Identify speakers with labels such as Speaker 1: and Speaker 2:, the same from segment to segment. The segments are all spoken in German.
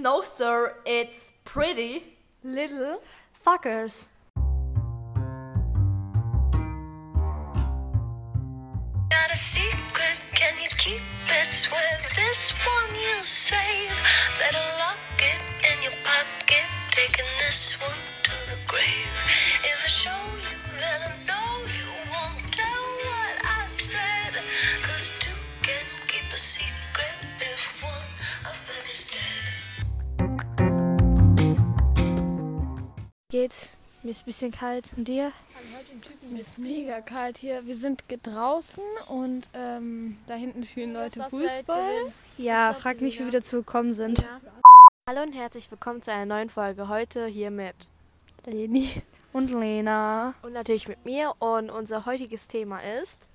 Speaker 1: No, sir, it's pretty.
Speaker 2: Little.
Speaker 3: Fuckers.
Speaker 4: Got a secret, can you keep it? Swear this one you save. Better lock it in your pocket. Taking this one to the grave.
Speaker 3: Mir ist ein bisschen kalt. Und dir?
Speaker 2: Mir ist mega kalt hier. Wir sind draußen und ähm, da hinten spielen Leute Fußball.
Speaker 3: Ja, frag mich, wie wir dazu gekommen sind.
Speaker 5: Hallo und herzlich willkommen zu einer neuen Folge. Heute hier mit
Speaker 3: Leni und Lena.
Speaker 5: und natürlich mit mir. Und unser heutiges Thema ist.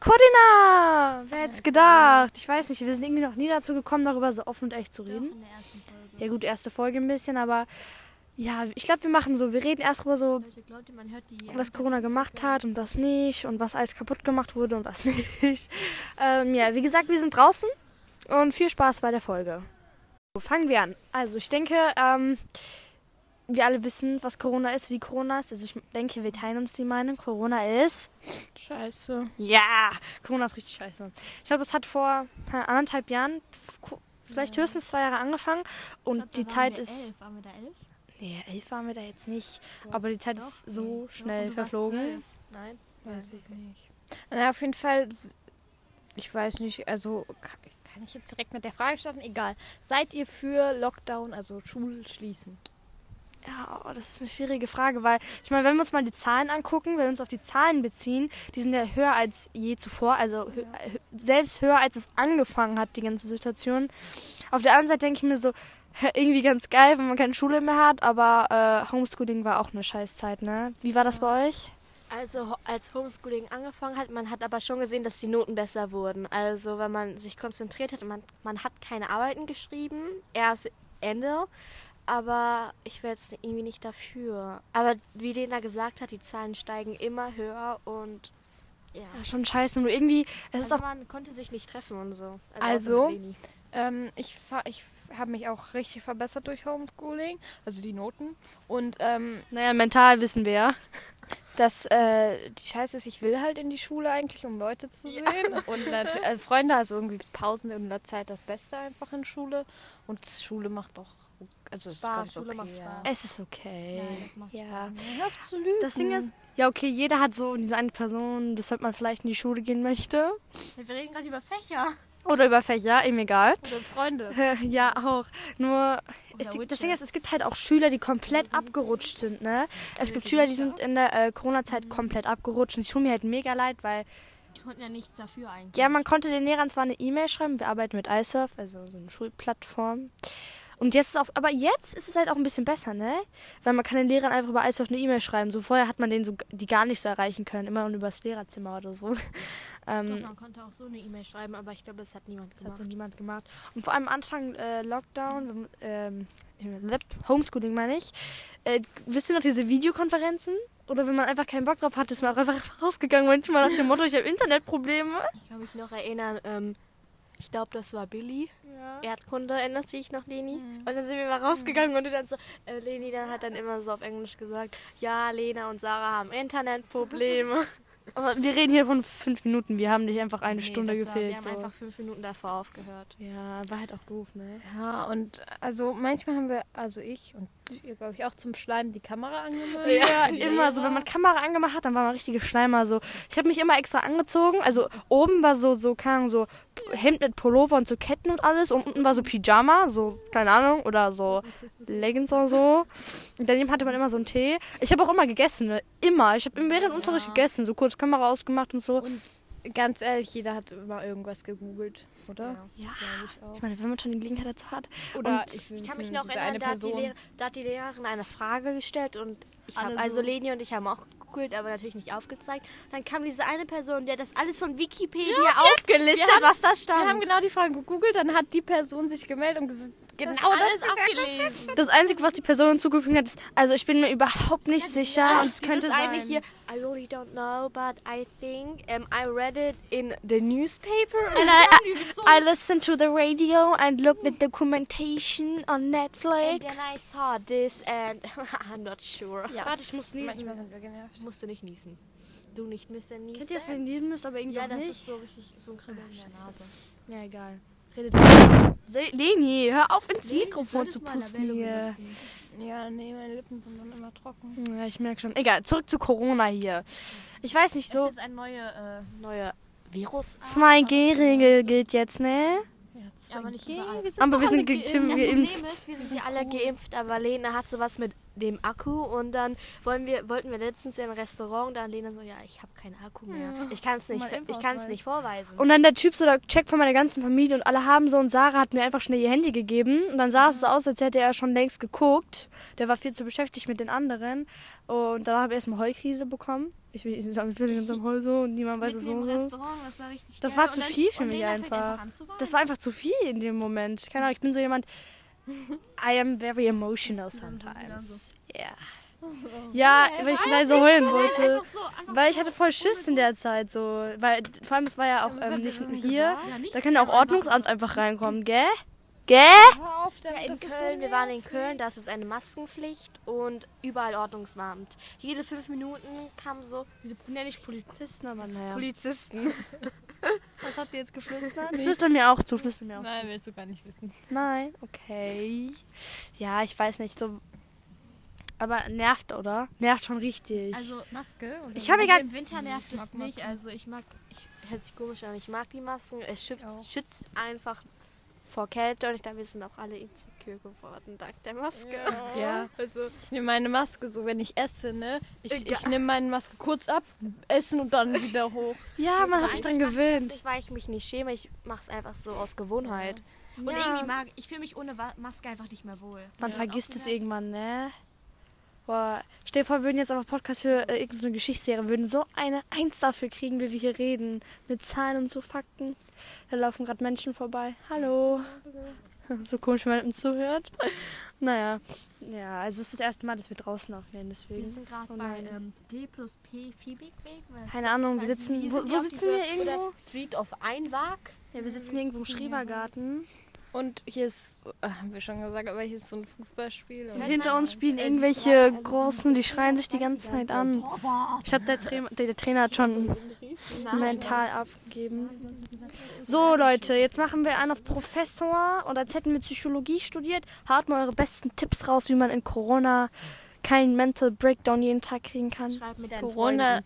Speaker 3: Corinna! Wer hätte es gedacht? Ich weiß nicht, wir sind irgendwie noch nie dazu gekommen, darüber so offen und echt zu reden. Ja gut, erste Folge ein bisschen, aber ja, ich glaube, wir machen so, wir reden erst über so, was Corona gemacht hat und was nicht und was alles kaputt gemacht wurde und was nicht. Ähm, ja, wie gesagt, wir sind draußen und viel Spaß bei der Folge. So, fangen wir an. Also ich denke, ähm, wir alle wissen, was Corona ist, wie Corona ist. Also ich denke, wir teilen uns die Meinung. Corona ist
Speaker 2: Scheiße.
Speaker 3: ja, Corona ist richtig scheiße. Ich glaube, es hat vor äh, anderthalb Jahren, vielleicht höchstens zwei Jahre angefangen und die Zeit ist.
Speaker 6: Waren wir da elf?
Speaker 3: Nee, elf waren wir da jetzt nicht. Aber die Zeit ist so schnell verflogen.
Speaker 5: Nein.
Speaker 2: Weiß ich nicht. Na, auf jeden Fall, ich weiß nicht, also ka- kann ich jetzt direkt mit der Frage starten? Egal. Seid ihr für Lockdown, also Schulschließen?
Speaker 3: Ja, oh, das ist eine schwierige Frage, weil ich meine, wenn wir uns mal die Zahlen angucken, wenn wir uns auf die Zahlen beziehen, die sind ja höher als je zuvor, also hö- selbst höher als es angefangen hat, die ganze Situation. Auf der anderen Seite denke ich mir so, irgendwie ganz geil, wenn man keine Schule mehr hat, aber äh, Homeschooling war auch eine Scheißzeit, ne? Wie war das bei euch?
Speaker 5: Also ho- als Homeschooling angefangen hat, man hat aber schon gesehen, dass die Noten besser wurden. Also wenn man sich konzentriert hat, man, man hat keine Arbeiten geschrieben, erst Ende. Aber ich wäre jetzt irgendwie nicht dafür. Aber wie Lena gesagt hat, die Zahlen steigen immer höher und ja.
Speaker 3: Ja, schon scheiße. Nur irgendwie, es ist
Speaker 5: Also
Speaker 3: auch.
Speaker 5: man konnte sich nicht treffen und so.
Speaker 2: Also?
Speaker 5: Leni.
Speaker 2: Ähm, ich fa- ich habe mich auch richtig verbessert durch Homeschooling, also die Noten. Und ähm,
Speaker 3: Naja, mental wissen wir ja.
Speaker 2: das, äh, die Scheiße ist, ich will halt in die Schule eigentlich, um Leute zu sehen. Und nat- äh, Freunde, also irgendwie Pausen in der Zeit das Beste einfach in Schule. Und Schule macht doch, also es ist
Speaker 5: Spaß,
Speaker 2: ganz
Speaker 5: Schule
Speaker 2: okay,
Speaker 5: macht
Speaker 2: ja.
Speaker 5: Spaß.
Speaker 3: Es ist okay.
Speaker 6: Nein, das macht
Speaker 3: ja.
Speaker 2: Auf zu lügen.
Speaker 3: Das Ding ist, ja, okay, jeder hat so diese eine Person, weshalb man vielleicht in die Schule gehen möchte.
Speaker 6: Wir reden gerade über Fächer.
Speaker 3: Oder über Fächer, ihm egal.
Speaker 2: Oder Freunde.
Speaker 3: Ja, auch. Nur, das. Ding ist, es gibt halt auch Schüler, die komplett abgerutscht sind, ne? Es gibt Schüler, die sind in der äh, Corona-Zeit komplett abgerutscht und ich tue mir halt mega leid, weil,
Speaker 6: Die konnten ja nichts dafür eigentlich.
Speaker 3: ja, man konnte den Lehrern zwar eine E-Mail schreiben, wir arbeiten mit iSurf, also so eine Schulplattform. Und jetzt ist auch, aber jetzt ist es halt auch ein bisschen besser, ne? Weil man kann den Lehrern einfach über iSurf eine E-Mail schreiben. So vorher hat man den so, die gar nicht so erreichen können, immer nur übers Lehrerzimmer oder so. Ähm,
Speaker 6: Man konnte auch so eine E-Mail schreiben, aber ich glaube, das hat niemand
Speaker 3: Das hat
Speaker 6: gemacht.
Speaker 3: so niemand gemacht. Und vor allem am Anfang äh, Lockdown, ähm, Homeschooling meine ich. Äh, wisst ihr noch diese Videokonferenzen? Oder wenn man einfach keinen Bock drauf hat, ist man auch einfach rausgegangen. Manchmal nach dem Motto, ich habe Internetprobleme.
Speaker 5: Ich kann mich noch erinnern, ähm, ich glaube, das war Billy.
Speaker 3: Ja.
Speaker 5: Erdkunde, erinnert sich noch Leni? Und dann sind wir mal rausgegangen und dann so, äh, Leni dann hat dann immer so auf Englisch gesagt, ja, Lena und Sarah haben Internetprobleme.
Speaker 3: Aber wir reden hier von fünf Minuten. Wir haben nicht einfach eine Stunde
Speaker 5: das war, wir
Speaker 3: gefehlt.
Speaker 5: haben
Speaker 3: So.
Speaker 5: einfach fünf Minuten davor aufgehört.
Speaker 3: Ja, war halt auch doof, ne?
Speaker 2: Ja, und also manchmal haben wir, also ich und ihr glaube ich auch zum Schleimen die Kamera angemacht.
Speaker 3: Ja, immer so, wenn man Kamera angemacht hat, dann war man richtige Schleimer so. Ich habe mich immer extra angezogen, also oben war so so keine Ahnung, so Hemd mit Pullover und so Ketten und alles und unten war so Pyjama, so keine Ahnung oder so Leggings oder so. Und daneben hatte man immer so einen Tee. Ich habe auch immer gegessen, ne? immer. Ich habe während Unterricht gegessen, so kurz Kamera ausgemacht und so.
Speaker 2: Ganz ehrlich, jeder hat immer irgendwas gegoogelt, oder?
Speaker 3: Ja.
Speaker 2: ich auch.
Speaker 3: Ich meine, wenn man schon die Gelegenheit dazu hat.
Speaker 2: Oder
Speaker 3: Und
Speaker 2: ich, will
Speaker 5: Ich kann mich noch erinnern,
Speaker 2: eine
Speaker 5: da hat. Lehrer, da hat die Lehrerin eine Frage gestellt und ich habe,
Speaker 6: so-
Speaker 5: also Leni und ich haben auch gegoogelt, aber natürlich nicht aufgezeigt. Dann kam diese eine Person, die hat das alles von Wikipedia aufgelistet,
Speaker 2: wir haben-
Speaker 5: was da
Speaker 2: Wir
Speaker 5: stand.
Speaker 2: haben genau die Frage gegoogelt, dann hat die Person sich gemeldet und gesagt, genau das,
Speaker 6: alles abgelesen.
Speaker 3: Das Einzige, was die Person hinzugefügt hat, ist, also ich bin mir überhaupt nicht sicher und es könnte
Speaker 5: Dieses eine
Speaker 3: sein.
Speaker 5: hier, I really don't know, but I think um, I read it in the newspaper.
Speaker 3: And I, I, I listened to the radio and looked at the documentation on Netflix.
Speaker 5: And then I saw this and I'm not sure.
Speaker 3: Warte, ich muss niesen.
Speaker 2: Manchmal sind wir genervt.
Speaker 5: Musst du nicht niesen. Du nicht müssen niesen.
Speaker 3: Kennt ihr das, wenn ihr niesen müsst, aber irgendwie
Speaker 5: Ja,
Speaker 3: auch
Speaker 5: das ist so richtig so ein Kribbeln in der Nase.
Speaker 3: Ja, egal. Redet Leni, hör auf ins Mikrofon zu pusten hier.
Speaker 2: Ja, nee, meine Lippen sind dann immer trocken.
Speaker 3: Ja, ich merke schon. Egal, zurück zu Corona hier. Ich weiß nicht,
Speaker 5: Das
Speaker 3: so
Speaker 5: ist ein neuer äh, neue Virus.
Speaker 3: 2G-Regel gilt jetzt, ne?
Speaker 2: Ja,
Speaker 5: aber nicht überall.
Speaker 3: Aber wir sind ge
Speaker 5: Das
Speaker 3: Tim
Speaker 5: Problem
Speaker 3: geimpft.
Speaker 5: ist, wir sind ja alle geimpft, aber Lena hat sowas mit dem Akku und dann wollen wir, wollten wir letztens in ein Restaurant, da Lena so, ja, ich habe keinen Akku mehr. Ich kann es nicht,
Speaker 2: Mein
Speaker 5: ich kann es nicht vorweisen.
Speaker 3: Und dann der Typ so, der checkt von meiner ganzen Familie und alle haben so und Sarah hat mir einfach schnell ihr Handy gegeben und dann sah es so aus, als hätte er schon längst geguckt. Der war viel zu beschäftigt mit den anderen und dann habe ich erstmal Heulkrise bekommen. Ich will nicht sagen, will in unserem Heu so und niemand weiß, was los ist.
Speaker 6: Das war richtig
Speaker 3: Das war zu viel für mich einfach. Das war einfach zu viel in dem Moment. Keine Ahnung, ich bin so jemand. I am very emotional sometimes. Yeah. Ja, weil ich leise heulen wollte.
Speaker 6: Einfach so, einfach
Speaker 3: Weil ich hatte voll Schiss in der Zeit so. Weil vor allem es war ja auch ähm, nicht hier. Da kann ja auch Ordnungsamt einfach reinkommen, gell? Gell?
Speaker 5: Ja, in Köln,
Speaker 2: so
Speaker 5: wir waren in Köln, da ist es eine Maskenpflicht und überall Ordnungsamt. Jede fünf Minuten kam so
Speaker 3: Wieso nenne ich Polizisten, aber naja.
Speaker 5: Polizisten.
Speaker 3: Was habt ihr jetzt geflüstert? Flüster mir auch zu, flüster mir auch
Speaker 2: Nein, willst du gar nicht wissen.
Speaker 3: zu. Nein, okay. Ja, ich weiß nicht, so. Aber nervt, oder? Nervt schon richtig.
Speaker 6: Also Maske. Und
Speaker 3: Ich habe
Speaker 6: also
Speaker 3: gar-
Speaker 6: im Winter nervt es nicht.
Speaker 2: Masken.
Speaker 6: Also ich mag
Speaker 5: Ich, hört sich komisch an, ich mag die Masken. Es schützt, schützt einfach vor Kälte und ich glaube, wir sind auch alle insecure geworden dank der Maske.
Speaker 2: Ja.
Speaker 5: Also,
Speaker 2: Ich nehme meine Maske so, wenn ich esse, ne? Ich, ich nehme meine Maske kurz ab, essen und dann wieder hoch.
Speaker 3: ja, man hat sich dran gewöhnt.
Speaker 5: nicht, weil ich mich nicht schäme, ich mache es einfach so aus Gewohnheit.
Speaker 6: Und irgendwie mag ich fühle mich ohne Maske einfach nicht mehr wohl.
Speaker 3: Man vergisst es irgendwann, ne? Boah, stell dir vor, wir würden jetzt einfach Podcast für äh, irgendeine Geschichtsserie, würden so eine Eins dafür kriegen, wie wir hier reden. Mit Zahlen und so Fakten. Da laufen gerade Menschen vorbei. Hallo. So komisch, wenn man uns zuhört. Naja, ja, also es ist das erste Mal, dass wir draußen aufnehmen,
Speaker 6: Wir
Speaker 3: deswegen.
Speaker 6: sind gerade bei
Speaker 3: nein.
Speaker 6: ähm, D plus P Fiebigweg. was-
Speaker 3: Keine Ahnung, wir sitzen. Wo, wo sitzen wir irgendwo?
Speaker 5: Street of Einwag.
Speaker 3: Ja, wir sitzen irgendwo im Schrebergarten.
Speaker 2: Und hier ist, äh, haben wir schon gesagt, aber hier ist so ein Fußballspiel. Und
Speaker 3: Hinter uns spielen irgendwelche Großen, die schreien sich die ganze Zeit an. Ich glaube, der, Tra der, der Trainer hat schon mental abgegeben. So, Leute, jetzt machen wir einen auf Professor und als hätten wir Psychologie studiert. Haut mal eure besten Tipps raus, wie man in Corona keinen Mental Breakdown jeden Tag kriegen kann.
Speaker 5: Schreib mit deinen
Speaker 2: Corona,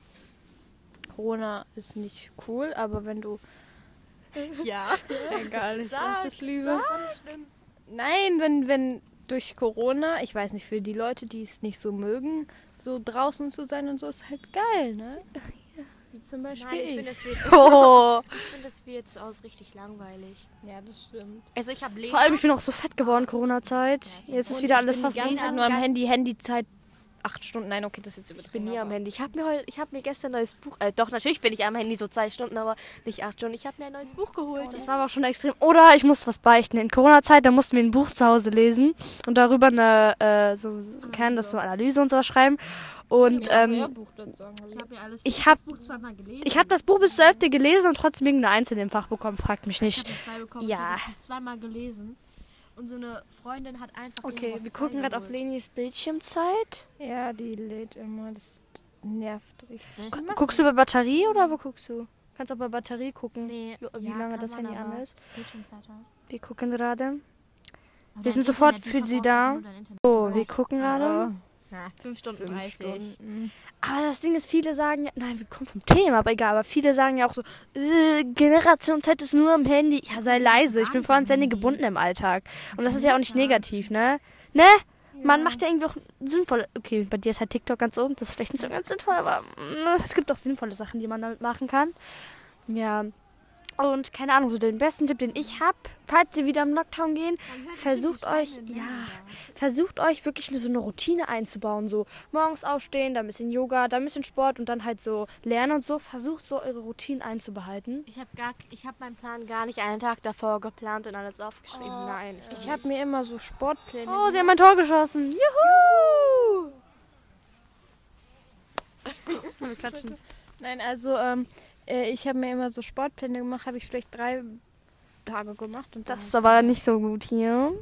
Speaker 2: Corona ist nicht cool, aber wenn du. Ja, egal, ich lasse es lieber. Nein, wenn, wenn durch Corona, ich weiß nicht, für die Leute, die es nicht so mögen, so draußen zu sein und so, ist halt geil, ne? Wie zum Beispiel
Speaker 5: Nein, ich
Speaker 2: ich.
Speaker 5: finde, es wird,
Speaker 3: Oh,
Speaker 5: ich finde, es wird so aus richtig langweilig.
Speaker 2: Ja, das stimmt.
Speaker 5: Also ich habe
Speaker 3: vor allem, ich bin auch so fett geworden, Corona-Zeit. Jetzt ist wieder alles fast
Speaker 2: ganze. Zeit nur am Handy, Handyzeit acht Stunden. Nein, okay, das ist jetzt
Speaker 5: Ich
Speaker 2: übertrieben.
Speaker 5: bin nie am Handy. Ich habe mir heute, ich habe mir gestern ein neues Buch. Äh, doch natürlich bin ich am Handy so zwei Stunden, aber nicht acht Stunden. Ich habe mir ein neues Buch geholt.
Speaker 3: Das war aber auch schon extrem. Oder ich muss was beichten. In Corona-Zeit, da mussten wir ein Buch zu Hause lesen und darüber eine, äh, so, so kann das so Analyse und sowas schreiben. Und ähm.
Speaker 6: Ich habe ja alles
Speaker 3: ich habe
Speaker 6: Buch zweimal gelesen.
Speaker 3: ich hab das Buch bis zur Hälfte gelesen und trotzdem irgendeine Eins in dem Fach bekommen. Fragt mich
Speaker 6: Ich
Speaker 3: nicht.
Speaker 6: habe zwei bekommen.
Speaker 3: Ja.
Speaker 6: Ich habe das Buch zweimal gelesen. Und so eine Freundin hat einfach.
Speaker 3: Okay, wir gucken gerade auf. Lenis Bildschirmzeit.
Speaker 2: Ja, die lädt immer. Das nervt richtig.
Speaker 3: Gu- Guckst du bei Batterie oder wo guckst du? Kannst auch bei Batterie gucken,
Speaker 6: Nee,
Speaker 3: wie,
Speaker 6: ja,
Speaker 3: lange das Handy an ist. Wir gucken gerade. Wir sind sofort für Sie da. Oh, wir gucken gerade.
Speaker 6: Ja, 5 Stunden 30.
Speaker 3: Aber das Ding ist, viele sagen ja, nein, wir kommen vom Thema, aber egal, aber viele sagen ja auch so, äh, Generation Z ist nur am Handy. Ja, sei leise, ich bin voll ans Handy gebunden im Alltag. Und das ist ja auch nicht negativ, ne? Ne? Man macht ja irgendwie auch sinnvolle, okay, bei dir ist halt TikTok ganz oben, das ist vielleicht nicht so ganz sinnvoll, aber mm, es gibt auch sinnvolle Sachen, die man damit machen kann. Ja. Und keine Ahnung, so den besten Tipp, den ich habe, falls ihr wieder im Lockdown gehen, versucht euch, ja, versucht euch wirklich eine, so eine Routine einzubauen. So morgens aufstehen, dann ein bisschen Yoga, dann ein bisschen Sport und dann halt so lernen und so. Versucht so eure Routinen einzubehalten.
Speaker 5: Ich habe gar, ich habe meinen Plan gar nicht einen Tag davor geplant und alles aufgeschrieben. Nein, ich
Speaker 2: Ich habe mir immer so Sportpläne.
Speaker 3: Oh, sie haben ein Tor geschossen. Juhu! Oder klatschen.
Speaker 2: Nein, also ähm, äh, ich habe mir immer so Sportpläne gemacht, habe ich vielleicht drei Tage gemacht. Und
Speaker 3: Das ist aber nicht so gut hier.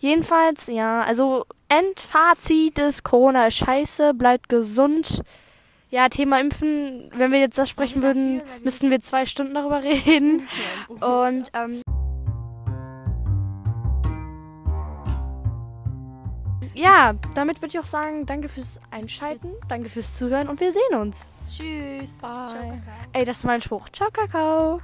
Speaker 3: Jedenfalls, ja, also Endfazit ist Corona ist scheiße, bleibt gesund. Ja, Thema Impfen, wenn wir jetzt das sprechen würden, müssten wir zwei Stunden darüber reden. Und ähm, ja, damit würde ich auch sagen, danke fürs Einschalten, danke fürs Zuhören und wir sehen uns.
Speaker 5: Tschüss.
Speaker 2: Bye.
Speaker 3: Ey, das ist mein Spruch. Ciao, Kakao.